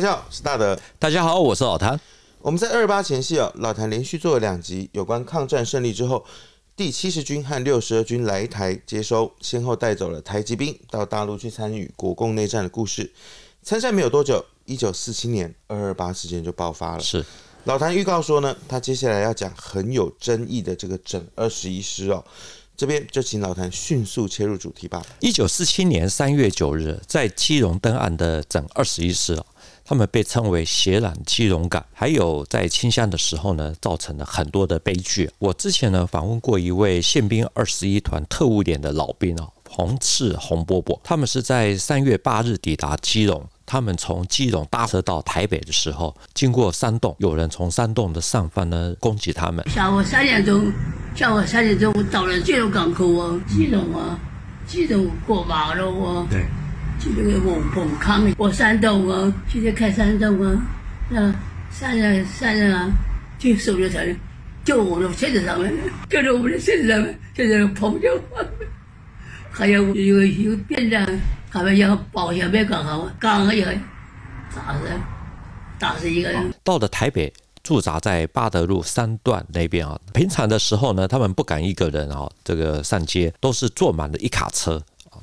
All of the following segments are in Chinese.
大家好，我是大德。大家好，我是老谭。我们在二八前夕啊，老谭连续做了两集有关抗战胜利之后，第七十军和六十二军来台接收，先后带走了台籍兵到大陆去参与国共内战的故事。参战没有多久，一九四七年二二八事件就爆发了。是老谭预告说呢，他接下来要讲很有争议的这个整二十一师哦。这边就请老谭迅速切入主题吧。一九四七年三月九日，在基隆登岸的整二十一师，他们被称为血染基隆港。还有在清乡的时候呢，造成了很多的悲剧。我之前呢访问过一位宪兵二十一团特务连的老兵哦，洪赤洪伯伯，他们是在三月八日抵达基隆。他们从基隆搭车到台北的时候，经过山洞，有人从山洞的上方呢攻击他们。下午三点钟，下午三点钟，我到了基隆港口啊，基隆啊，基隆过马路啊，对，去那个猛猛康过山洞啊，去那看山洞啊，那山上山上啊，就手榴弹，就我的车子上面，就是我们的车子上面，就在那砰就，还有有有变的。他们要保险没搞好，刚一个打死，打死一个人。到了台北，驻扎在八德路三段那边啊。平常的时候呢，他们不敢一个人啊，这个上街，都是坐满了一卡车，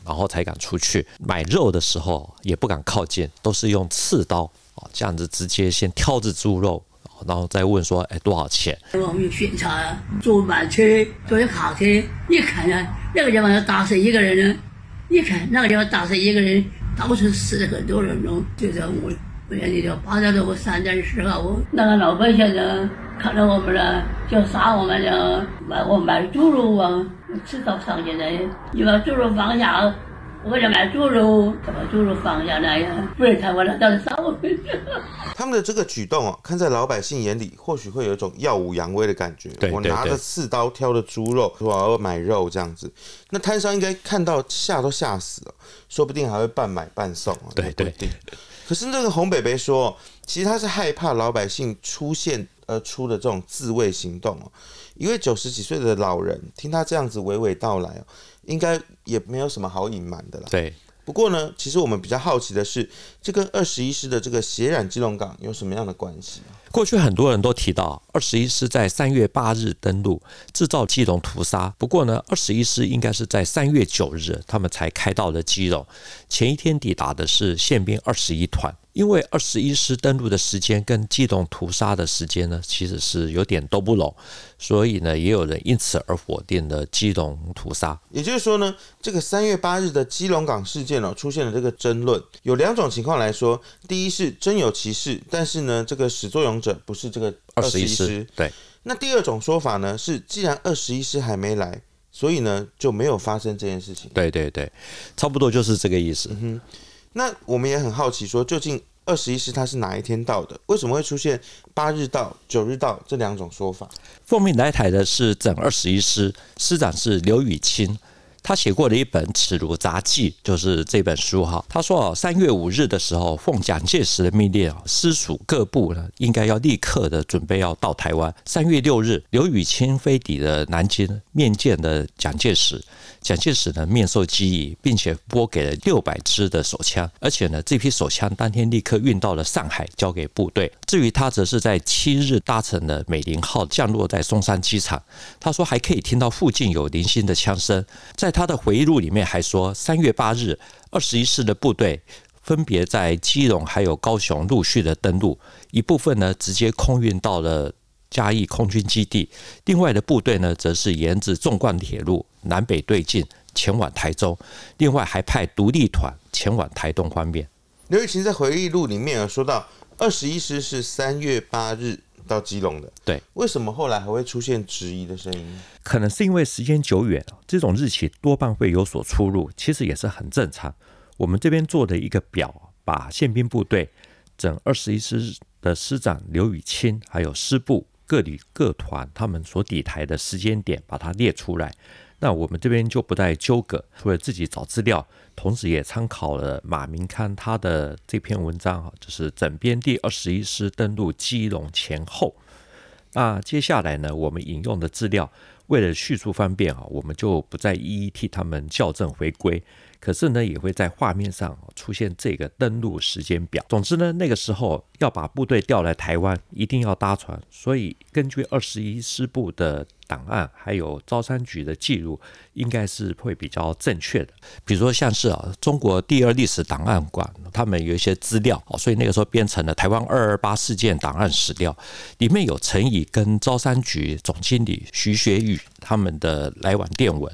然后才敢出去买肉的时候也不敢靠近，都是用刺刀啊，这样子直接先挑着猪肉，然后再问说，哎，多少钱？我们巡查，坐满车，坐一卡车，一看啊，那个地方要打死一个人呢。一看那个地方打死一个人，到处死了很多人喽。就在我，我讲你这八德路三点十号，我那个老百姓呢，看到我们了，就杀我们了，买我买猪肉啊，吃到上街来，你把猪肉放下，我想买猪肉，把猪肉放下来呀，不然他我了，到底杀我们。他们的这个举动哦，看在老百姓眼里，或许会有一种耀武扬威的感觉。对对对，我拿着刺刀挑的猪肉，说我要买肉这样子。那摊商应该看到吓都吓死了，说不定还会半买半送啊。对对对。可是那个洪北北说，其实他是害怕老百姓出现而出的这种自卫行动哦。一位九十几岁的老人听他这样子娓娓道来哦，应该也没有什么好隐瞒的了。对。不过呢，其实我们比较好奇的是，这跟二十一师的这个血染基隆港有什么样的关系？过去很多人都提到，二十一师在三月八日登陆，制造基隆屠杀。不过呢，二十一师应该是在三月九日，他们才开到了基隆。前一天抵达的是宪兵二十一团。因为二十一师登陆的时间跟基隆屠杀的时间呢，其实是有点都不拢，所以呢，也有人因此而否定了基隆屠杀。也就是说呢，这个三月八日的基隆港事件哦，出现了这个争论，有两种情况来说：第一是真有其事，但是呢，这个始作俑者不是这个二十一师。对。那第二种说法呢，是既然二十一师还没来，所以呢就没有发生这件事情。对对对，差不多就是这个意思。嗯哼。那我们也很好奇，说究竟二十一师他是哪一天到的？为什么会出现八日到、九日到这两种说法？奉命来台的是整二十一师，师长是刘雨清。他写过的一本《耻辱杂记》，就是这本书哈。他说哦，三月五日的时候，奉蒋介石的命令啊，私属各部呢，应该要立刻的准备要到台湾。三月六日，刘雨清飞抵了南京，面见了蒋介石。蒋介石呢，面授机宜，并且拨给了六百支的手枪，而且呢，这批手枪当天立刻运到了上海，交给部队。至于他，则是在七日搭乘了美龄号降落在松山机场。他说还可以听到附近有零星的枪声。在他的回忆录里面还说，三月八日，二十一师的部队分别在基隆还有高雄陆续的登陆，一部分呢直接空运到了嘉义空军基地，另外的部队呢，则是沿着纵贯铁路南北对进前往台中，另外还派独立团前往台东方面。刘玉琴在回忆录里面有说到，二十一师是三月八日到基隆的，对，为什么后来还会出现质疑的声音？可能是因为时间久远，这种日期多半会有所出入，其实也是很正常。我们这边做的一个表，把宪兵部队整二十一师的师长刘雨清，还有师部各旅各团他们所抵台的时间点，把它列出来。那我们这边就不再纠葛，除了自己找资料，同时也参考了马明康他的这篇文章啊，就是整编第二十一师登陆基隆前后。那接下来呢，我们引用的资料，为了叙述方便啊，我们就不再一一替他们校正回归。可是呢，也会在画面上出现这个登陆时间表。总之呢，那个时候要把部队调来台湾，一定要搭船。所以根据二十一师部的档案，还有招商局的记录，应该是会比较正确的。比如说像是啊，中国第二历史档案馆，他们有一些资料，所以那个时候编成了台湾二二八事件档案史料，里面有陈仪跟招商局总经理徐学宇他们的来往电文。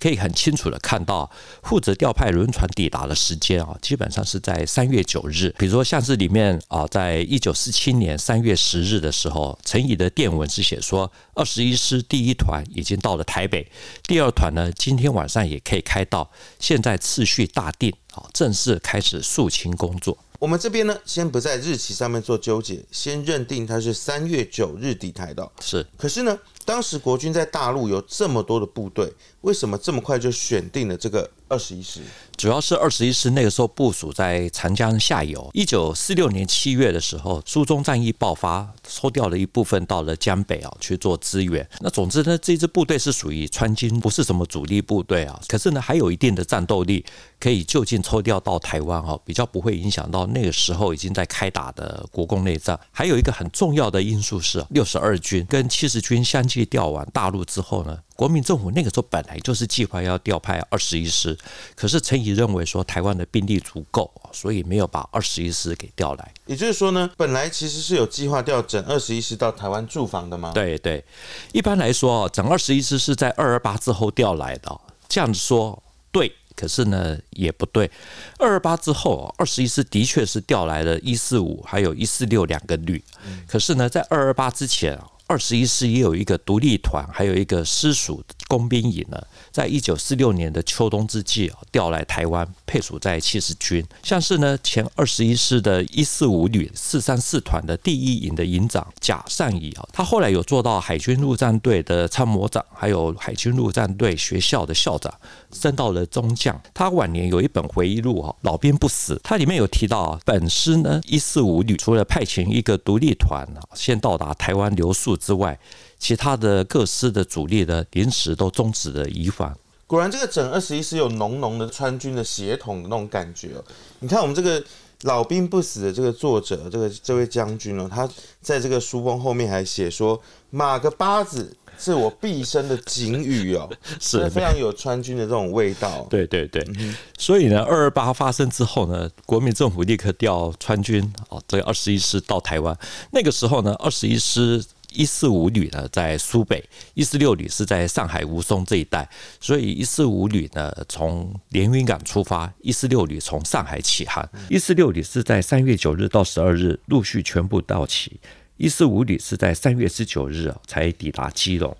可以很清楚的看到，负责调派轮船抵达的时间啊，基本上是在三月九日。比如说，像是里面啊，在一九四七年三月十日的时候，陈仪的电文是写说，二十一师第一团已经到了台北，第二团呢，今天晚上也可以开到，现在次序大定，好，正式开始肃清工作。我们这边呢，先不在日期上面做纠结，先认定它是三月九日底台的。是，可是呢，当时国军在大陆有这么多的部队，为什么这么快就选定了这个二十一师？主要是二十一师那个时候部署在长江下游。一九四六年七月的时候，苏中战役爆发，抽调了一部分到了江北啊去做支援。那总之呢，这支部队是属于川军，不是什么主力部队啊。可是呢，还有一定的战斗力，可以就近抽调到台湾啊，比较不会影响到那个时候已经在开打的国共内战。还有一个很重要的因素是，六十二军跟七十军相继调往大陆之后呢。国民政府那个时候本来就是计划要调派二十一师，可是陈仪认为说台湾的兵力足够，所以没有把二十一师给调来。也就是说呢，本来其实是有计划调整二十一师到台湾驻防的吗？对对，一般来说，整二十一师是在二二八之后调来的。这样子说对，可是呢也不对。二二八之后，二十一师的确是调来了一四五还有一四六两个旅，可是呢，在二二八之前啊。二十一师也有一个独立团，还有一个师属工兵营呢，在一九四六年的秋冬之际啊，调来台湾配属在七十军。像是呢，前二十一师的一四五旅四三四团的第一营的营长贾善仪啊，他后来有做到海军陆战队的参谋长，还有海军陆战队学校的校长，升到了中将。他晚年有一本回忆录啊，《老兵不死》，他里面有提到啊，本师呢一四五旅除了派遣一个独立团啊，先到达台湾留宿。之外，其他的各师的主力呢临时都终止了移防。果然，这个整二十一师有浓浓的川军的血统的那种感觉哦。你看，我们这个老兵不死的这个作者，这个这位将军哦，他在这个书封后面还写说：“马个八子是我毕生的警语哦。”是非常有川军的这种味道。对对对，嗯、所以呢，二二八发生之后呢，国民政府立刻调川军哦，这个二十一师到台湾。那个时候呢，二十一师。一四五旅呢，在苏北；一四六旅是在上海吴淞这一带，所以一四五旅呢，从连云港出发，一四六旅从上海起航。一四六旅是在三月九日到十二日陆续全部到齐，一四五旅是在三月十九日才抵达基隆。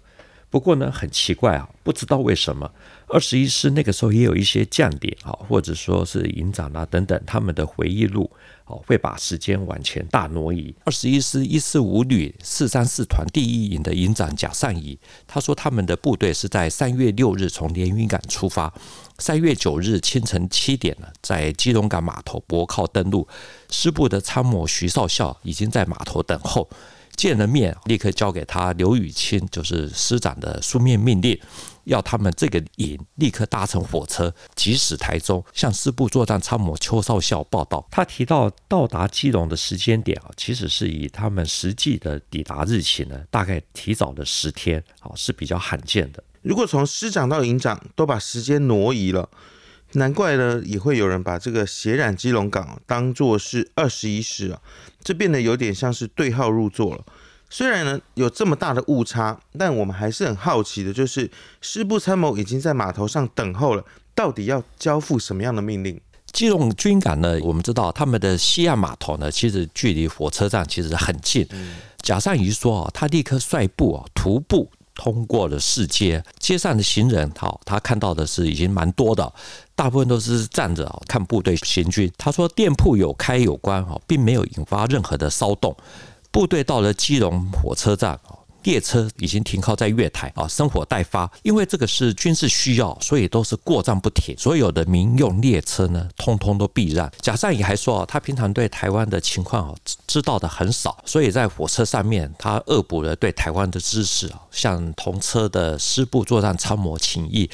不过呢，很奇怪啊，不知道为什么二十一师那个时候也有一些将领啊，或者说是营长啊等等，他们的回忆录。哦，会把时间往前大挪移。二十一师一四五旅四三四团第一营的营长贾善仪，他说他们的部队是在三月六日从连云港出发，三月九日清晨七点呢，在基隆港码头泊靠登陆。师部的参谋徐少校已经在码头等候。见了面，立刻交给他刘雨清，就是师长的书面命令，要他们这个营立刻搭乘火车，急驶台中，向师部作战参谋邱少校报道。他提到到达基隆的时间点啊，其实是以他们实际的抵达日期呢，大概提早了十天，啊，是比较罕见的。如果从师长到营长都把时间挪移了，难怪呢，也会有人把这个血染基隆港当做是二十一师啊。这变得有点像是对号入座了。虽然呢有这么大的误差，但我们还是很好奇的，就是师部参谋已经在码头上等候了，到底要交付什么样的命令？基隆军港呢，我们知道他们的西岸码头呢，其实距离火车站其实很近。贾善仪说啊，他立刻率部啊徒步通过了市街，街上的行人好，他看到的是已经蛮多的。大部分都是站着看部队行军。他说店铺有开有关哈，并没有引发任何的骚动。部队到了基隆火车站列车已经停靠在月台啊，生火待发。因为这个是军事需要，所以都是过站不停。所有的民用列车呢，通通都避让。贾善仪还说啊，他平常对台湾的情况啊知道的很少，所以在火车上面他恶补了对台湾的知识啊，向同车的师部作战参谋请益。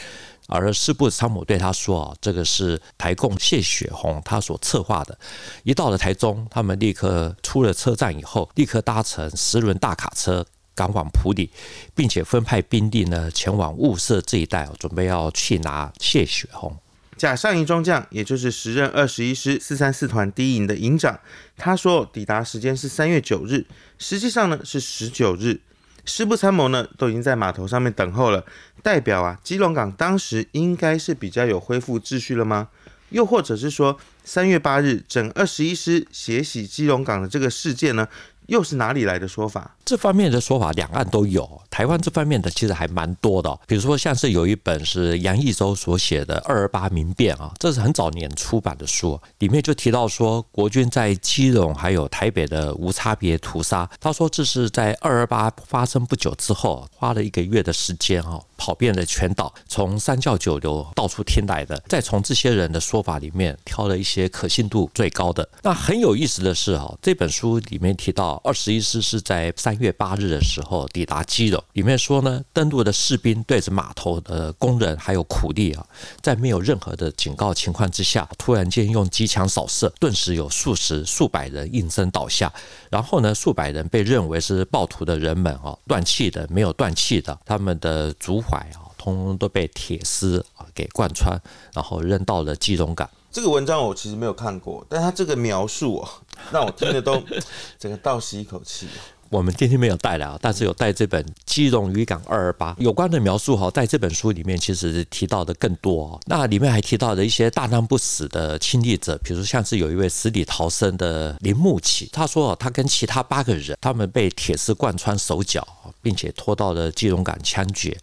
而师部参谋对他说：“啊，这个是台共谢雪红他所策划的。一到了台中，他们立刻出了车站以后，立刻搭乘十轮大卡车赶往埔里，并且分派兵力呢前往雾社这一带，准备要去拿谢雪红。”贾善仪中将，也就是时任二十一师四三四团第一营的营长，他说抵达时间是三月九日，实际上呢是十九日。师部参谋呢都已经在码头上面等候了，代表啊，基隆港当时应该是比较有恢复秩序了吗？又或者是说，三月八日整二十一师血洗基隆港的这个事件呢，又是哪里来的说法？这方面的说法，两岸都有。台湾这方面的其实还蛮多的，比如说像是有一本是杨义洲所写的《二二八民变》啊，这是很早年出版的书，里面就提到说，国军在基隆还有台北的无差别屠杀。他说这是在二二八发生不久之后，花了一个月的时间啊，跑遍了全岛，从三教九流到处听来的，再从这些人的说法里面挑了一些可信度最高的。那很有意思的是啊，这本书里面提到，二十一师是在三月八日的时候抵达基隆。里面说呢，登陆的士兵对着码头的工人还有苦力啊，在没有任何的警告情况之下，突然间用机枪扫射，顿时有数十数百人应声倒下。然后呢，数百人被认为是暴徒的人们啊，断气的、没有断气的，他们的足踝啊，通通都被铁丝啊给贯穿，然后扔到了基隆港。这个文章我其实没有看过，但他这个描述啊，让我听得都 整个倒吸一口气。我们今天没有带来啊，但是有带这本《基隆渔港二二八》有关的描述哈，在这本书里面其实提到的更多。那里面还提到了一些大难不死的亲历者，比如像是有一位死里逃生的林木起，他说他跟其他八个人，他们被铁丝贯穿手脚，并且拖到了基隆港枪决。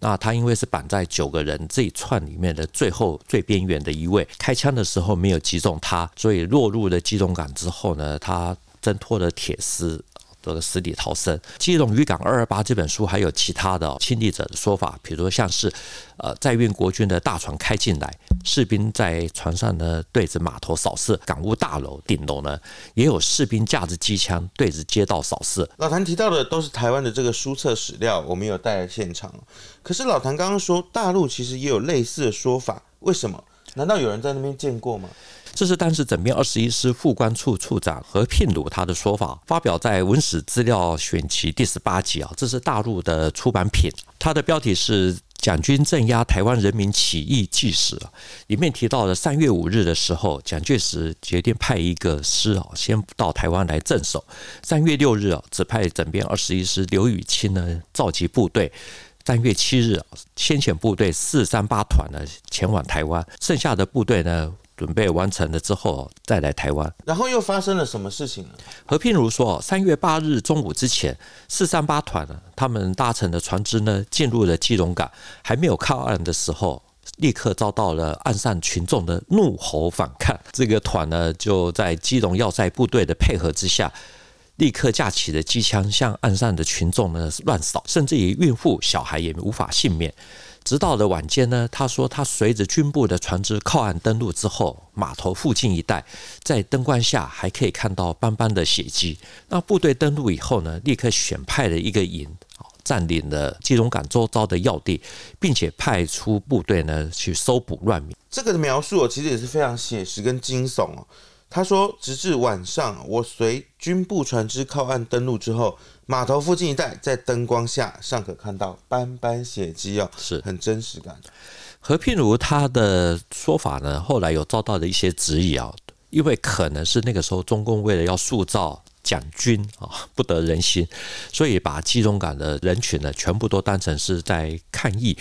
那他因为是绑在九个人这一串里面的最后最边缘的一位，开枪的时候没有击中他，所以落入了机动杆之后呢，他挣脱了铁丝。这个死里逃生，《基隆渔港二二八》这本书还有其他的亲历者的说法，比如说像是，呃，在运国军的大船开进来，士兵在船上呢对着码头扫射，港务大楼顶楼呢也有士兵架着机枪对着街道扫射。老谭提到的都是台湾的这个书册史料，我们有带来现场。可是老谭刚刚说大陆其实也有类似的说法，为什么？难道有人在那边见过吗？这是当时整编二十一师副官处处长何聘儒他的说法，发表在《文史资料选集》第十八集啊，这是大陆的出版品。它的标题是《蒋军镇压台湾人民起义纪实》，里面提到了三月五日的时候，蒋介石决定派一个师啊，先到台湾来镇守。三月六日啊，指派整编二十一师刘雨清呢召集部队。三月七日啊，先遣部队四三八团呢前往台湾，剩下的部队呢。准备完成了之后再来台湾，然后又发生了什么事情呢？何聘如说，三月八日中午之前，四三八团呢，他们搭乘的船只呢，进入了基隆港，还没有靠岸的时候，立刻遭到了岸上群众的怒吼反抗。这个团呢，就在基隆要塞部队的配合之下，立刻架起了机枪，向岸上的群众呢乱扫，甚至于孕妇、小孩也无法幸免。直到了晚间呢，他说他随着军部的船只靠岸登陆之后，码头附近一带在灯光下还可以看到斑斑的血迹。那部队登陆以后呢，立刻选派了一个营，占领了基隆港周遭的要地，并且派出部队呢去搜捕乱民。这个的描述其实也是非常写实跟惊悚哦。他说，直至晚上，我随军部船只靠岸登陆之后，码头附近一带在灯光下尚可看到斑斑血迹哦，是很真实感。何聘如他的说法呢，后来有遭到了一些质疑啊，因为可能是那个时候中共为了要塑造蒋军啊不得人心，所以把基隆港的人群呢全部都当成是在抗议。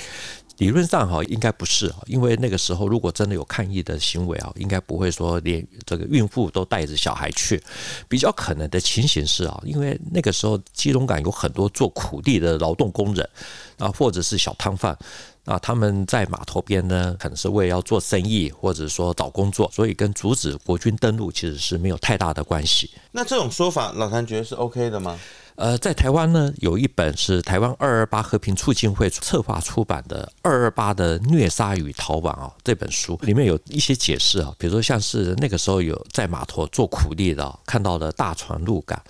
理论上哈应该不是啊，因为那个时候如果真的有抗议的行为啊，应该不会说连这个孕妇都带着小孩去。比较可能的情形是啊，因为那个时候基隆港有很多做苦力的劳动工人啊，或者是小摊贩啊，他们在码头边呢，可能是为了要做生意，或者说找工作，所以跟阻止国军登陆其实是没有太大的关系。那这种说法，老谭觉得是 OK 的吗？呃，在台湾呢，有一本是台湾二二八和平促进会策划出版的《二二八的虐杀与逃亡》啊，这本书里面有一些解释啊，比如说像是那个时候有在码头做苦力的，看到了大船入港。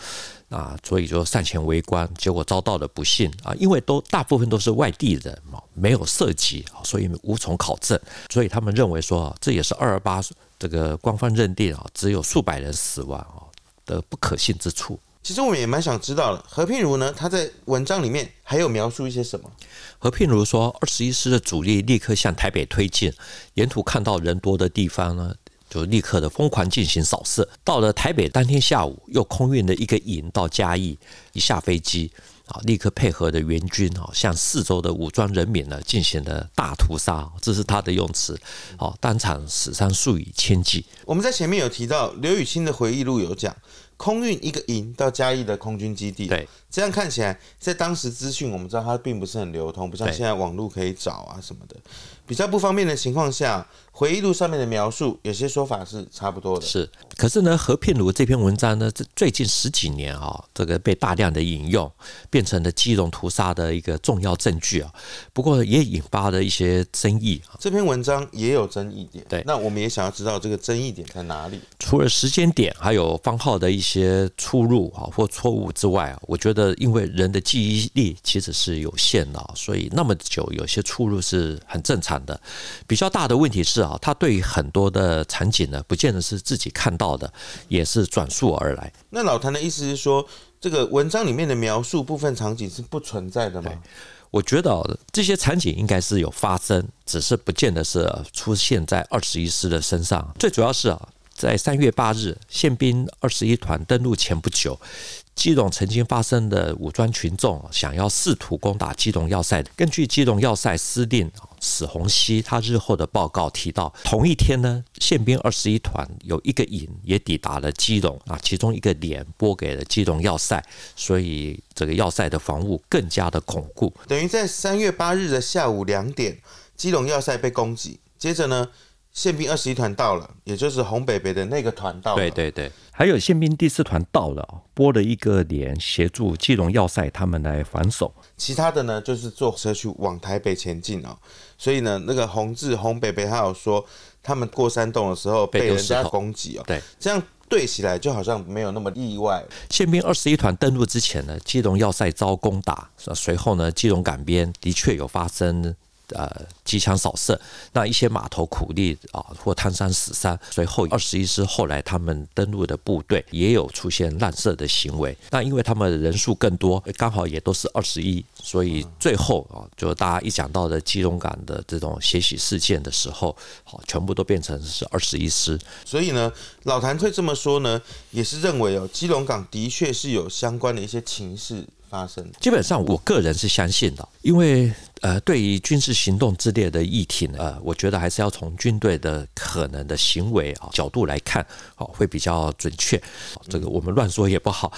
啊，所以就上前围观，结果遭到了不幸啊！因为都大部分都是外地人嘛，没有涉及，所以无从考证。所以他们认为说，这也是二二八这个官方认定啊，只有数百人死亡啊的不可信之处。其实我们也蛮想知道的，何聘如呢？他在文章里面还有描述一些什么？何聘如说，二十一师的主力立刻向台北推进，沿途看到人多的地方呢。就立刻的疯狂进行扫射，到了台北当天下午，又空运了一个营到嘉义，一下飞机啊，立刻配合的援军啊，向四周的武装人民呢进行了大屠杀，这是他的用词，哦，当场死伤数以千计。我们在前面有提到刘雨欣的回忆录有讲。空运一个营到嘉义的空军基地，对，这样看起来，在当时资讯我们知道它并不是很流通，不像现在网络可以找啊什么的，比较不方便的情况下，回忆录上面的描述有些说法是差不多的。是，可是呢，何聘如这篇文章呢，这最近十几年啊，这个被大量的引用，变成了基隆屠杀的一个重要证据啊。不过也引发了一些争议啊。这篇文章也有争议点，对，那我们也想要知道这个争议点在哪里。除了时间点，还有方号的一些。些出入啊或错误之外啊，我觉得因为人的记忆力其实是有限的，所以那么久有些出入是很正常的。比较大的问题是啊，他对于很多的场景呢，不见得是自己看到的，也是转述而来。那老谭的意思是说，这个文章里面的描述部分场景是不存在的吗？我觉得这些场景应该是有发生，只是不见得是出现在二十一师的身上。最主要是啊。在三月八日，宪兵二十一团登陆前不久，基隆曾经发生的武装群众想要试图攻打基隆要塞。根据基隆要塞司令史洪熙他日后的报告提到，同一天呢，宪兵二十一团有一个营也抵达了基隆啊，其中一个连拨给了基隆要塞，所以这个要塞的防务更加的巩固。等于在三月八日的下午两点，基隆要塞被攻击，接着呢，宪兵二十一团到了，也就是红北北的那个团到了。对对对，还有宪兵第四团到了，拨了一个连协助基隆要塞他们来防守。其他的呢，就是坐车去往台北前进哦。所以呢，那个红志红北北他有说，他们过山洞的时候被人家攻击哦。对，这样对起来就好像没有那么意外。宪兵二十一团登陆之前呢，基隆要塞遭攻打，随后呢，基隆港边的确有发生。呃，机枪扫射，那一些码头苦力啊，或摊山死伤。随后二十一师后来他们登陆的部队也有出现滥射的行为。那因为他们人数更多，刚好也都是二十一，所以最后啊，就大家一讲到的基隆港的这种血洗事件的时候，好，全部都变成是二十一师。所以呢，老谭会这么说呢，也是认为哦，基隆港的确是有相关的一些情势。发生，基本上我个人是相信的，因为呃，对于军事行动之列的议题呢，呃，我觉得还是要从军队的可能的行为啊角度来看，哦，会比较准确。这个我们乱说也不好。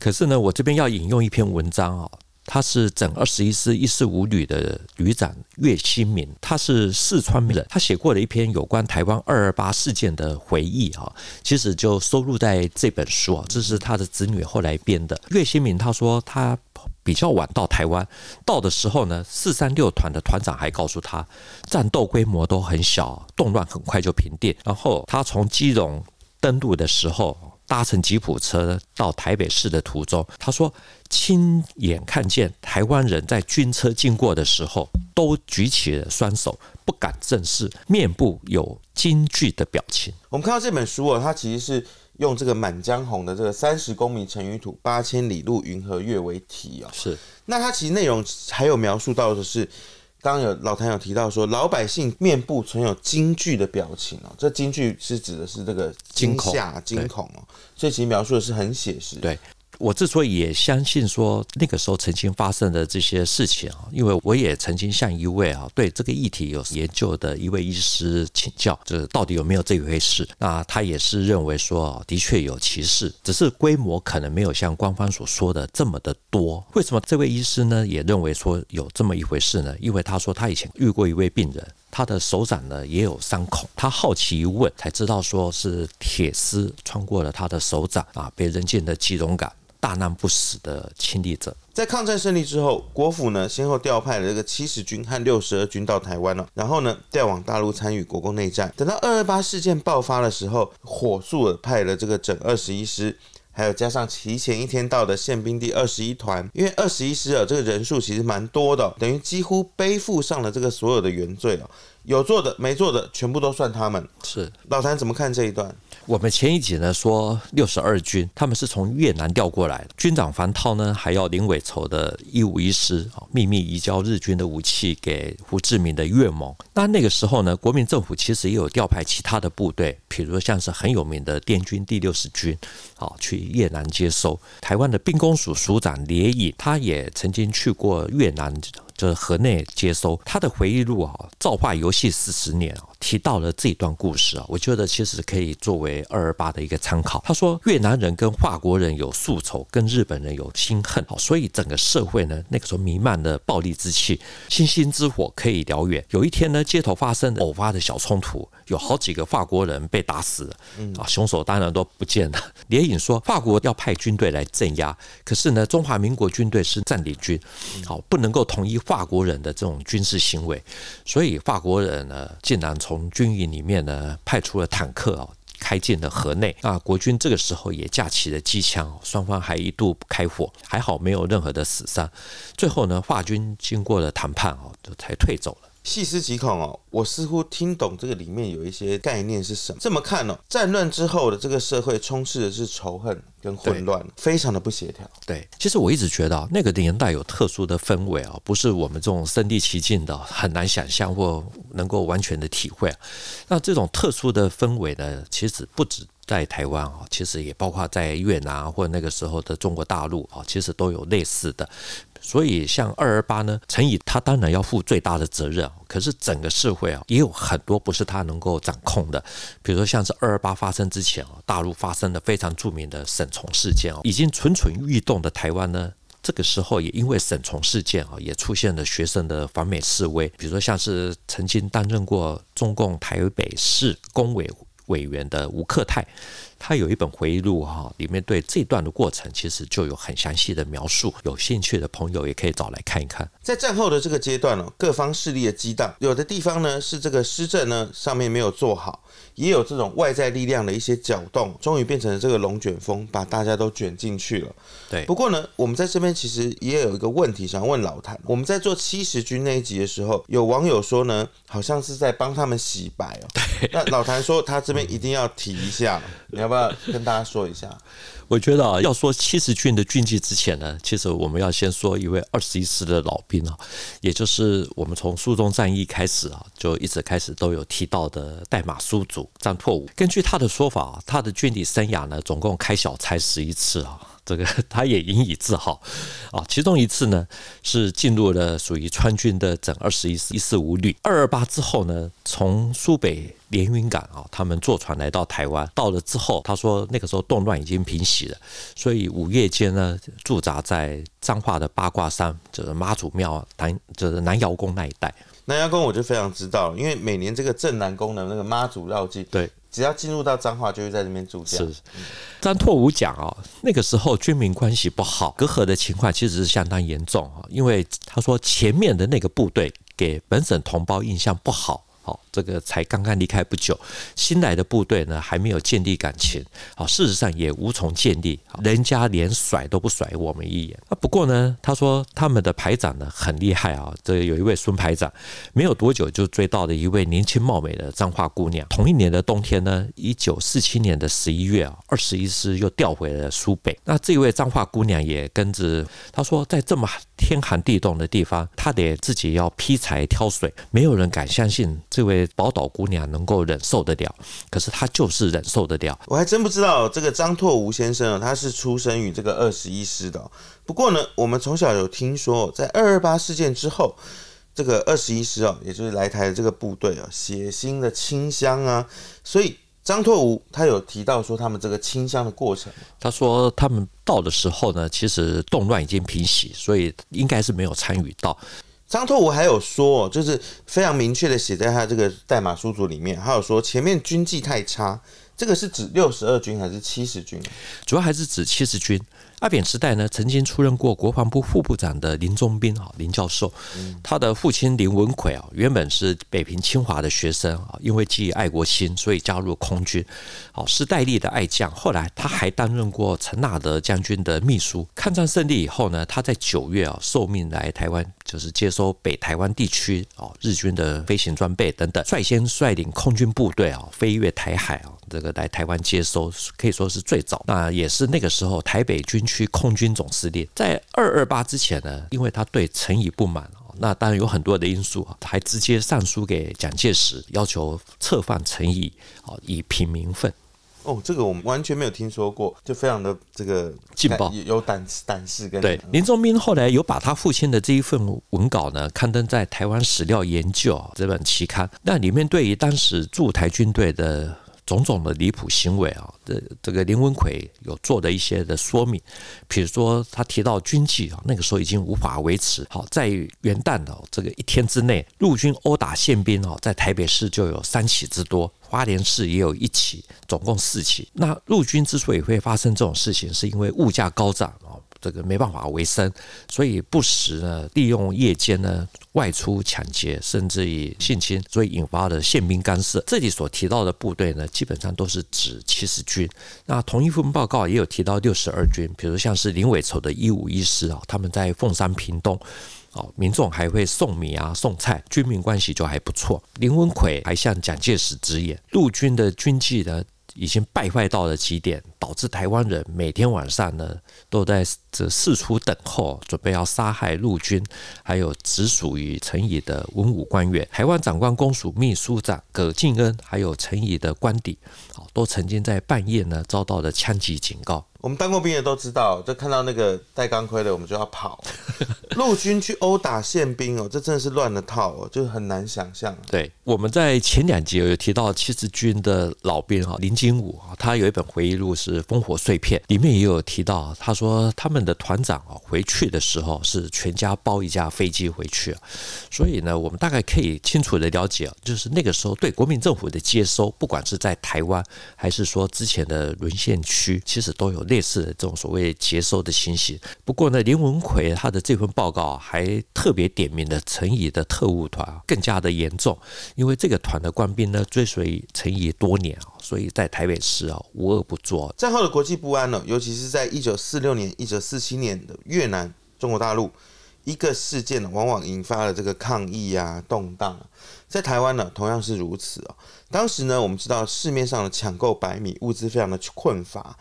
可是呢，我这边要引用一篇文章啊。他是整二十一师一四五旅的旅长岳新民，他是四川人，他写过了一篇有关台湾二二八事件的回忆啊，其实就收录在这本书啊，这是他的子女后来编的。岳新民他说他比较晚到台湾，到的时候呢，四三六团的团长还告诉他，战斗规模都很小，动乱很快就平定。然后他从基隆登陆的时候。搭乘吉普车到台北市的途中，他说亲眼看见台湾人在军车经过的时候，都举起了双手，不敢正视，面部有惊惧的表情。我们看到这本书啊，它其实是用这个《满江红》的这个“三十功名尘与土，八千里路云和月”为题啊。是，那它其实内容还有描述到的是。刚刚有老谭有提到说，老百姓面部存有惊惧的表情哦，这惊惧是指的是这个惊吓、惊恐哦，所以其实描述的是很写实。对。我之所以也相信说那个时候曾经发生的这些事情啊，因为我也曾经向一位啊对这个议题有研究的一位医师请教，这到底有没有这一回事？那他也是认为说，的确有其事，只是规模可能没有像官方所说的这么的多。为什么这位医师呢也认为说有这么一回事呢？因为他说他以前遇过一位病人，他的手掌呢也有伤口，他好奇一问才知道说是铁丝穿过了他的手掌啊，被扔进了鸡笼杆。大难不死的亲历者。在抗战胜利之后，国府呢先后调派了这个七十军和六十二军到台湾了，然后呢调往大陆参与国共内战。等到二二八事件爆发的时候，火速的派了这个整二十一师。还有加上提前一天到的宪兵第二十一团，因为二十一师啊，这个人数其实蛮多的，等于几乎背负上了这个所有的原罪啊。有做的没做的，全部都算他们。是老谭怎么看这一段？我们前一集呢说六十二军他们是从越南调过来的，军长樊涛呢还要林伟筹的一五一师秘密移交日军的武器给胡志明的越盟。那那个时候呢，国民政府其实也有调派其他的部队，比如说像是很有名的滇军第六十军，好去越南接收。台湾的兵工署署长列隐，他也曾经去过越南。就是河内接收。他的回忆录啊，《造化游戏四十年》啊，提到了这段故事啊，我觉得其实可以作为二二八的一个参考。他说，越南人跟法国人有宿仇，跟日本人有心恨，所以整个社会呢，那个时候弥漫的暴力之气，星星之火可以燎原。有一天呢，街头发生偶发的小冲突，有好几个法国人被打死了，啊，凶手当然都不见了。连影说，法国要派军队来镇压，可是呢，中华民国军队是占领军，好，不能够统一。法国人的这种军事行为，所以法国人呢，竟然从从军营里面呢派出了坦克啊，开进了河内。那，国军这个时候也架起了机枪，双方还一度开火，还好没有任何的死伤。最后呢，华军经过了谈判哦，就才退走了。细思极恐哦，我似乎听懂这个里面有一些概念是什么。这么看哦，战乱之后的这个社会充斥的是仇恨跟混乱，非常的不协调。对，其实我一直觉得那个年代有特殊的氛围啊，不是我们这种身历其境的很难想象或能够完全的体会。那这种特殊的氛围呢，其实不止在台湾啊，其实也包括在越南或者那个时候的中国大陆啊，其实都有类似的。所以，像二二八呢，陈以他当然要负最大的责任。可是整个社会啊，也有很多不是他能够掌控的。比如说，像是二二八发生之前啊，大陆发生了非常著名的沈崇事件哦，已经蠢蠢欲动的台湾呢，这个时候也因为沈崇事件啊，也出现了学生的反美示威。比如说，像是曾经担任过中共台北市工委委员的吴克泰。他有一本回忆录哈，里面对这段的过程其实就有很详细的描述。有兴趣的朋友也可以找来看一看。在战后的这个阶段哦，各方势力的激荡，有的地方呢是这个施政呢上面没有做好，也有这种外在力量的一些搅动，终于变成了这个龙卷风，把大家都卷进去了。对。不过呢，我们在这边其实也有一个问题想问老谭。我们在做七十军那一集的时候，有网友说呢，好像是在帮他们洗白哦。对。那老谭说他这边一定要提一下，你要不要？跟大家说一下，我觉得啊，要说七十军的军纪之前呢，其实我们要先说一位二十一师的老兵啊，也就是我们从苏中战役开始啊，就一直开始都有提到的代码书组张拓武。根据他的说法，他的军旅生涯呢，总共开小差十一次啊。这个他也引以自豪啊，其中一次呢是进入了属于川军的整二十一师一四五旅。二二八之后呢，从苏北连云港啊，他们坐船来到台湾。到了之后，他说那个时候动乱已经平息了，所以午夜间呢驻扎在彰化的八卦山，就是妈祖庙南，就是南瑶宫那一带。南瑶宫我就非常知道，因为每年这个镇南宫的那个妈祖绕境，对。只要进入到彰化，就会在这边住下。是，张拓武讲哦，那个时候军民关系不好，隔阂的情况其实是相当严重啊。因为他说前面的那个部队给本省同胞印象不好。好，这个才刚刚离开不久，新来的部队呢还没有建立感情，好，事实上也无从建立，人家连甩都不甩我们一眼。啊，不过呢，他说他们的排长呢很厉害啊，这有一位孙排长，没有多久就追到了一位年轻貌美的彰化姑娘。同一年的冬天呢，一九四七年的十一月啊，二十一师又调回了苏北。那这位彰化姑娘也跟着，他说在这么天寒地冻的地方，她得自己要劈柴挑水，没有人敢相信。这位宝岛姑娘能够忍受得了，可是她就是忍受得了。我还真不知道这个张拓吴先生啊他是出生于这个二十一师的。不过呢，我们从小有听说，在二二八事件之后，这个二十一师哦，也就是来台的这个部队啊，血腥的清乡啊。所以张拓吴他有提到说，他们这个清乡的过程。他说他们到的时候呢，其实动乱已经平息，所以应该是没有参与到。张拓武还有说，就是非常明确的写在他这个代码书组里面，还有说前面军纪太差，这个是指六十二军还是七十军？主要还是指七十军。阿扁时代呢，曾经出任过国防部副部长的林宗斌啊，林教授，他的父亲林文魁啊，原本是北平清华的学生啊，因为基于爱国心，所以加入空军，好是戴笠的爱将。后来他还担任过陈纳德将军的秘书。抗战胜利以后呢，他在九月啊受命来台湾，就是接收北台湾地区啊日军的飞行装备等等，率先率领空军部队啊飞越台海啊，这个来台湾接收，可以说是最早。那也是那个时候台北军区空军总司令。在二二八之前呢，因为他对陈仪不满啊，那当然有很多的因素啊，还直接上书给蒋介石，要求撤放陈仪啊，以平民愤。哦，这个我们完全没有听说过，就非常的这个劲爆，有胆胆识跟对。林仲斌后来有把他父亲的这一份文稿呢刊登在《台湾史料研究》这本期刊，那里面对于当时驻台军队的。种种的离谱行为啊，这这个林文魁有做的一些的说明，比如说他提到军纪啊，那个时候已经无法维持。好，在元旦的这个一天之内，陆军殴打宪兵啊，在台北市就有三起之多，花莲市也有一起，总共四起。那陆军之所以会发生这种事情，是因为物价高涨啊。这个没办法维生，所以不时呢利用夜间呢外出抢劫，甚至于性侵，所以引发了宪兵干涉。这里所提到的部队呢，基本上都是指七十军。那同一份报告也有提到六十二军，比如像是林伟筹的一五一师啊，他们在凤山屏东，哦，民众还会送米啊送菜，军民关系就还不错。林文魁还向蒋介石直言，陆军的军纪呢已经败坏到了极点。导致台湾人每天晚上呢都在这四处等候，准备要杀害陆军，还有直属于陈仪的文武官员，台湾长官公署秘书长葛敬恩，还有陈仪的官邸，都曾经在半夜呢遭到了枪击警告。我们当过兵的都知道，就看到那个戴钢盔的，我们就要跑。陆军去殴打宪兵哦，这真的是乱了套哦，就很难想象。对，我们在前两集有提到七十军的老兵哈林金武啊，他有一本回忆录是。烽火碎片里面也有提到，他说他们的团长啊回去的时候是全家包一架飞机回去，所以呢，我们大概可以清楚的了解，就是那个时候对国民政府的接收，不管是在台湾还是说之前的沦陷区，其实都有类似的这种所谓接收的情形。不过呢，林文魁他的这份报告还特别点名了陈仪的特务团更加的严重，因为这个团的官兵呢追随陈仪多年啊，所以在台北市啊无恶不作。战后的国际不安呢，尤其是在一九四六年、一九四七年的越南、中国大陆，一个事件呢，往往引发了这个抗议啊、动荡。在台湾呢，同样是如此哦。当时呢，我们知道市面上的抢购白米物资非常的困乏，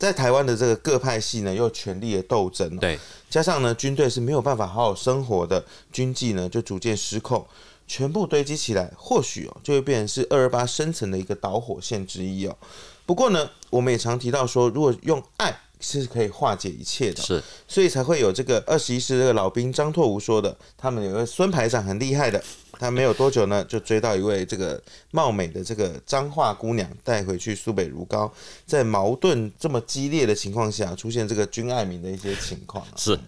在台湾的这个各派系呢，又权力的斗争，对，加上呢，军队是没有办法好好生活的，军纪呢就逐渐失控，全部堆积起来，或许哦，就会变成是二二八生成的一个导火线之一哦。不过呢，我们也常提到说，如果用爱是可以化解一切的，是，所以才会有这个二十一师这个老兵张拓吾说的，他们有个孙排长很厉害的。他没有多久呢，就追到一位这个貌美的这个彰化姑娘，带回去苏北如皋。在矛盾这么激烈的情况下，出现这个军爱民的一些情况。是，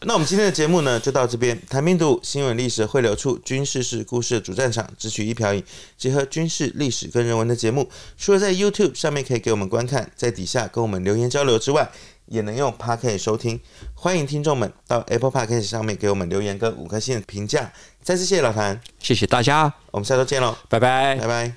那我们今天的节目呢，就到这边。谭兵读新闻历史汇流处，军事是故事的主战场，只取一瓢饮，结合军事历史跟人文的节目，除了在 YouTube 上面可以给我们观看，在底下跟我们留言交流之外。也能用 Podcast 收听，欢迎听众们到 Apple Podcast 上面给我们留言跟五颗星的评价。再次谢谢老谭，谢谢大家，我们下周见喽，拜拜，拜拜。